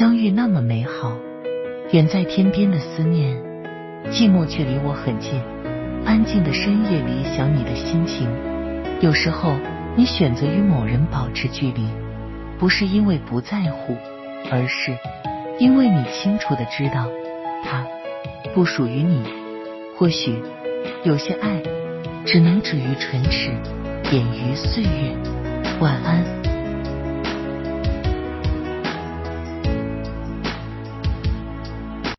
相遇那么美好远在天边的思念寂寞却离我很近安静的深夜里想你的心情。有时候你选择与某人保持距离不是因为不在乎而是因为你清楚的知道他不属于你。或许有些爱只能止于唇齿掩于岁月。晚安。